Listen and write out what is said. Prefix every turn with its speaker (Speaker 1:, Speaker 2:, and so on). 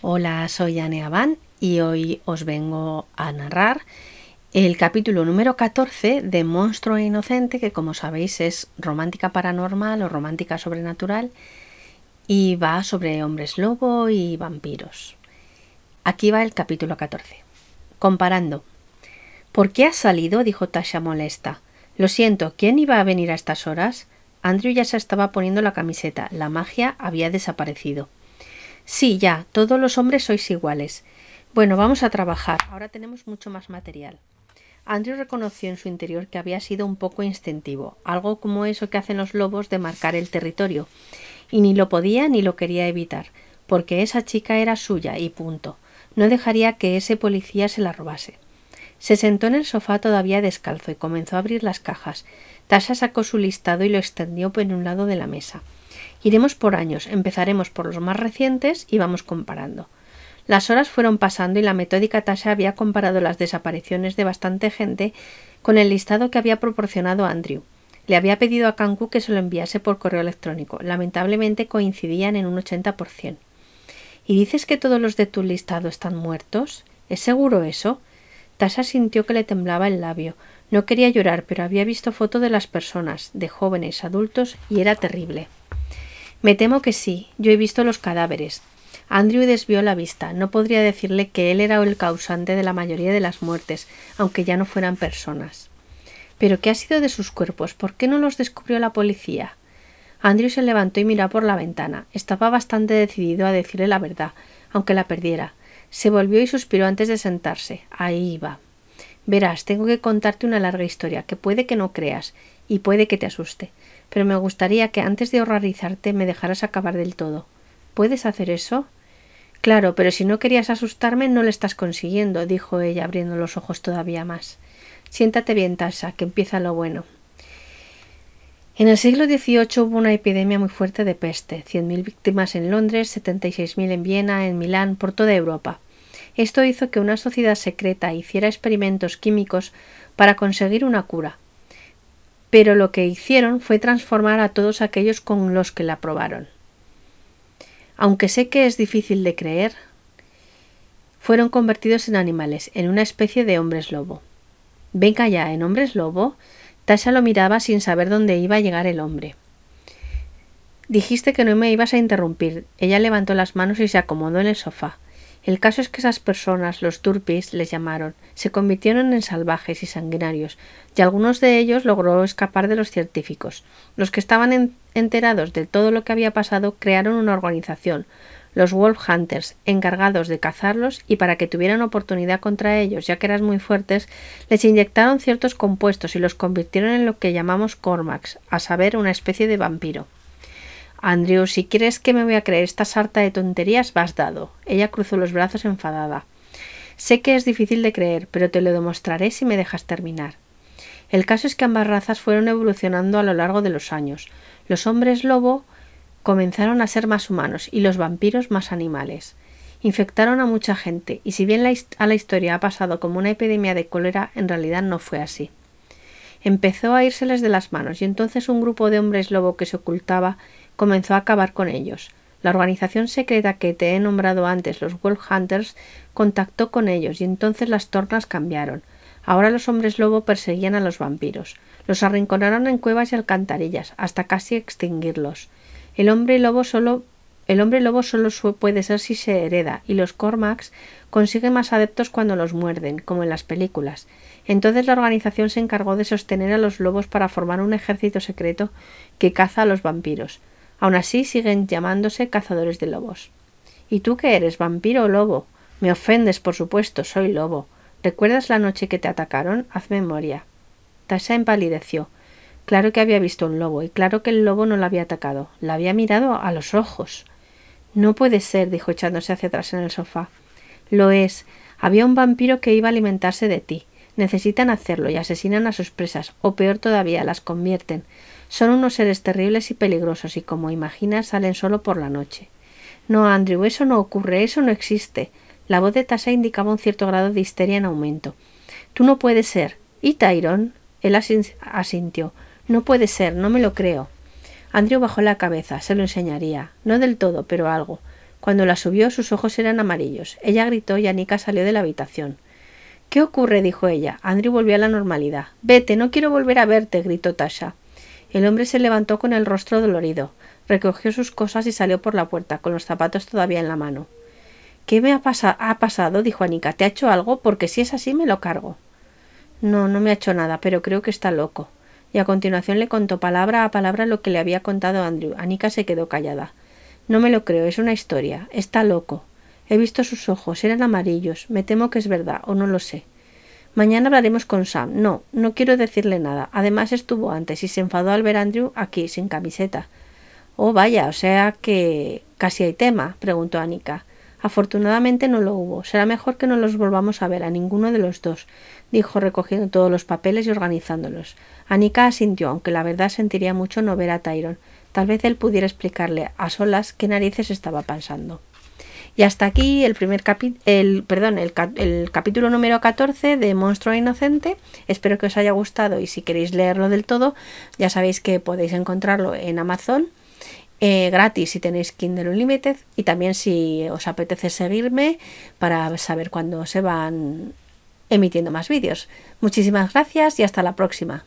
Speaker 1: Hola, soy Anne Abán y hoy os vengo a narrar el capítulo número 14 de Monstruo e Inocente, que como sabéis es romántica paranormal o romántica sobrenatural y va sobre hombres lobo y vampiros. Aquí va el capítulo 14. Comparando. ¿Por qué has salido? dijo Tasha molesta. Lo siento, ¿quién iba a venir a estas horas? Andrew ya se estaba poniendo la camiseta. La magia había desaparecido. Sí, ya, todos los hombres sois iguales. Bueno, vamos a trabajar. Ahora tenemos mucho más material. Andrew reconoció en su interior que había sido un poco instintivo, algo como eso que hacen los lobos de marcar el territorio, y ni lo podía ni lo quería evitar, porque esa chica era suya y punto. No dejaría que ese policía se la robase. Se sentó en el sofá todavía descalzo y comenzó a abrir las cajas. Tasha sacó su listado y lo extendió por un lado de la mesa. Iremos por años, empezaremos por los más recientes y vamos comparando. Las horas fueron pasando y la metódica Tasha había comparado las desapariciones de bastante gente con el listado que había proporcionado Andrew. Le había pedido a Kanku que se lo enviase por correo electrónico. Lamentablemente coincidían en un 80%. ¿Y dices que todos los de tu listado están muertos? ¿Es seguro eso? Tasha sintió que le temblaba el labio. No quería llorar, pero había visto foto de las personas, de jóvenes, adultos, y era terrible. Me temo que sí. Yo he visto los cadáveres. Andrew desvió la vista. No podría decirle que él era el causante de la mayoría de las muertes, aunque ya no fueran personas. ¿Pero qué ha sido de sus cuerpos? ¿Por qué no los descubrió la policía? Andrew se levantó y miró por la ventana. Estaba bastante decidido a decirle la verdad, aunque la perdiera. Se volvió y suspiró antes de sentarse. Ahí iba. Verás, tengo que contarte una larga historia, que puede que no creas, y puede que te asuste pero me gustaría que antes de horrorizarte me dejaras acabar del todo. ¿Puedes hacer eso? Claro, pero si no querías asustarme no lo estás consiguiendo, dijo ella abriendo los ojos todavía más. Siéntate bien, Tasa, que empieza lo bueno. En el siglo XVIII hubo una epidemia muy fuerte de peste, cien mil víctimas en Londres, setenta y seis mil en Viena, en Milán, por toda Europa. Esto hizo que una sociedad secreta hiciera experimentos químicos para conseguir una cura, pero lo que hicieron fue transformar a todos aquellos con los que la probaron. Aunque sé que es difícil de creer, fueron convertidos en animales, en una especie de hombres lobo. Venga ya, en hombres lobo. Tasha lo miraba sin saber dónde iba a llegar el hombre. Dijiste que no me ibas a interrumpir. Ella levantó las manos y se acomodó en el sofá. El caso es que esas personas, los turpis, les llamaron, se convirtieron en salvajes y sanguinarios, y algunos de ellos logró escapar de los científicos. Los que estaban enterados de todo lo que había pasado crearon una organización, los Wolf Hunters, encargados de cazarlos y para que tuvieran oportunidad contra ellos, ya que eran muy fuertes, les inyectaron ciertos compuestos y los convirtieron en lo que llamamos Cormax, a saber, una especie de vampiro. Andrew, si quieres que me voy a creer esta sarta de tonterías, vas dado. Ella cruzó los brazos enfadada. Sé que es difícil de creer, pero te lo demostraré si me dejas terminar. El caso es que ambas razas fueron evolucionando a lo largo de los años. Los hombres lobo comenzaron a ser más humanos y los vampiros más animales. Infectaron a mucha gente, y si bien a la historia ha pasado como una epidemia de cólera, en realidad no fue así. Empezó a írseles de las manos, y entonces un grupo de hombres lobo que se ocultaba comenzó a acabar con ellos. La organización secreta que te he nombrado antes, los Wolf Hunters, contactó con ellos y entonces las tornas cambiaron. Ahora los hombres lobo perseguían a los vampiros. Los arrinconaron en cuevas y alcantarillas, hasta casi extinguirlos. El hombre lobo solo el hombre lobo solo puede ser si se hereda, y los Cormacs consiguen más adeptos cuando los muerden, como en las películas. Entonces la organización se encargó de sostener a los lobos para formar un ejército secreto que caza a los vampiros. Aun así siguen llamándose cazadores de lobos. ¿Y tú qué eres, vampiro o lobo? Me ofendes, por supuesto, soy lobo. ¿Recuerdas la noche que te atacaron? Haz memoria. Tasha empalideció. Claro que había visto un lobo, y claro que el lobo no la había atacado. La había mirado a los ojos. No puede ser, dijo echándose hacia atrás en el sofá. Lo es. Había un vampiro que iba a alimentarse de ti. Necesitan hacerlo y asesinan a sus presas, o peor todavía, las convierten. Son unos seres terribles y peligrosos y como imaginas salen solo por la noche. No, Andrew, eso no ocurre, eso no existe. La voz de Tasa indicaba un cierto grado de histeria en aumento. Tú no puedes ser. ¿Y Tyrone? Él asintió. No puede ser, no me lo creo. Andrew bajó la cabeza, se lo enseñaría. No del todo, pero algo. Cuando la subió, sus ojos eran amarillos. Ella gritó y Anika salió de la habitación. ¿Qué ocurre? dijo ella. Andrew volvió a la normalidad. Vete, no quiero volver a verte, gritó Tasha. El hombre se levantó con el rostro dolorido, recogió sus cosas y salió por la puerta, con los zapatos todavía en la mano. ¿Qué me ha, ha pasado? dijo Anika. ¿Te ha hecho algo? Porque si es así me lo cargo. No, no me ha hecho nada, pero creo que está loco. Y a continuación le contó palabra a palabra lo que le había contado Andrew. Anika se quedó callada. No me lo creo, es una historia. Está loco. He visto sus ojos, eran amarillos. Me temo que es verdad, o no lo sé. Mañana hablaremos con Sam. No, no quiero decirle nada. Además estuvo antes y se enfadó al ver a Andrew aquí, sin camiseta. Oh, vaya, o sea que casi hay tema, preguntó Anika. Afortunadamente no lo hubo. Será mejor que no los volvamos a ver a ninguno de los dos, dijo recogiendo todos los papeles y organizándolos. Anika asintió, aunque la verdad sentiría mucho no ver a Tyron. Tal vez él pudiera explicarle a solas qué narices estaba pensando. Y hasta aquí el primer el, perdón, el, el, capítulo número 14 de Monstruo Inocente. Espero que os haya gustado y si queréis leerlo del todo, ya sabéis que podéis encontrarlo en Amazon. Eh, gratis si tenéis Kindle Unlimited y también si os apetece seguirme para saber cuándo se van emitiendo más vídeos. Muchísimas gracias y hasta la próxima.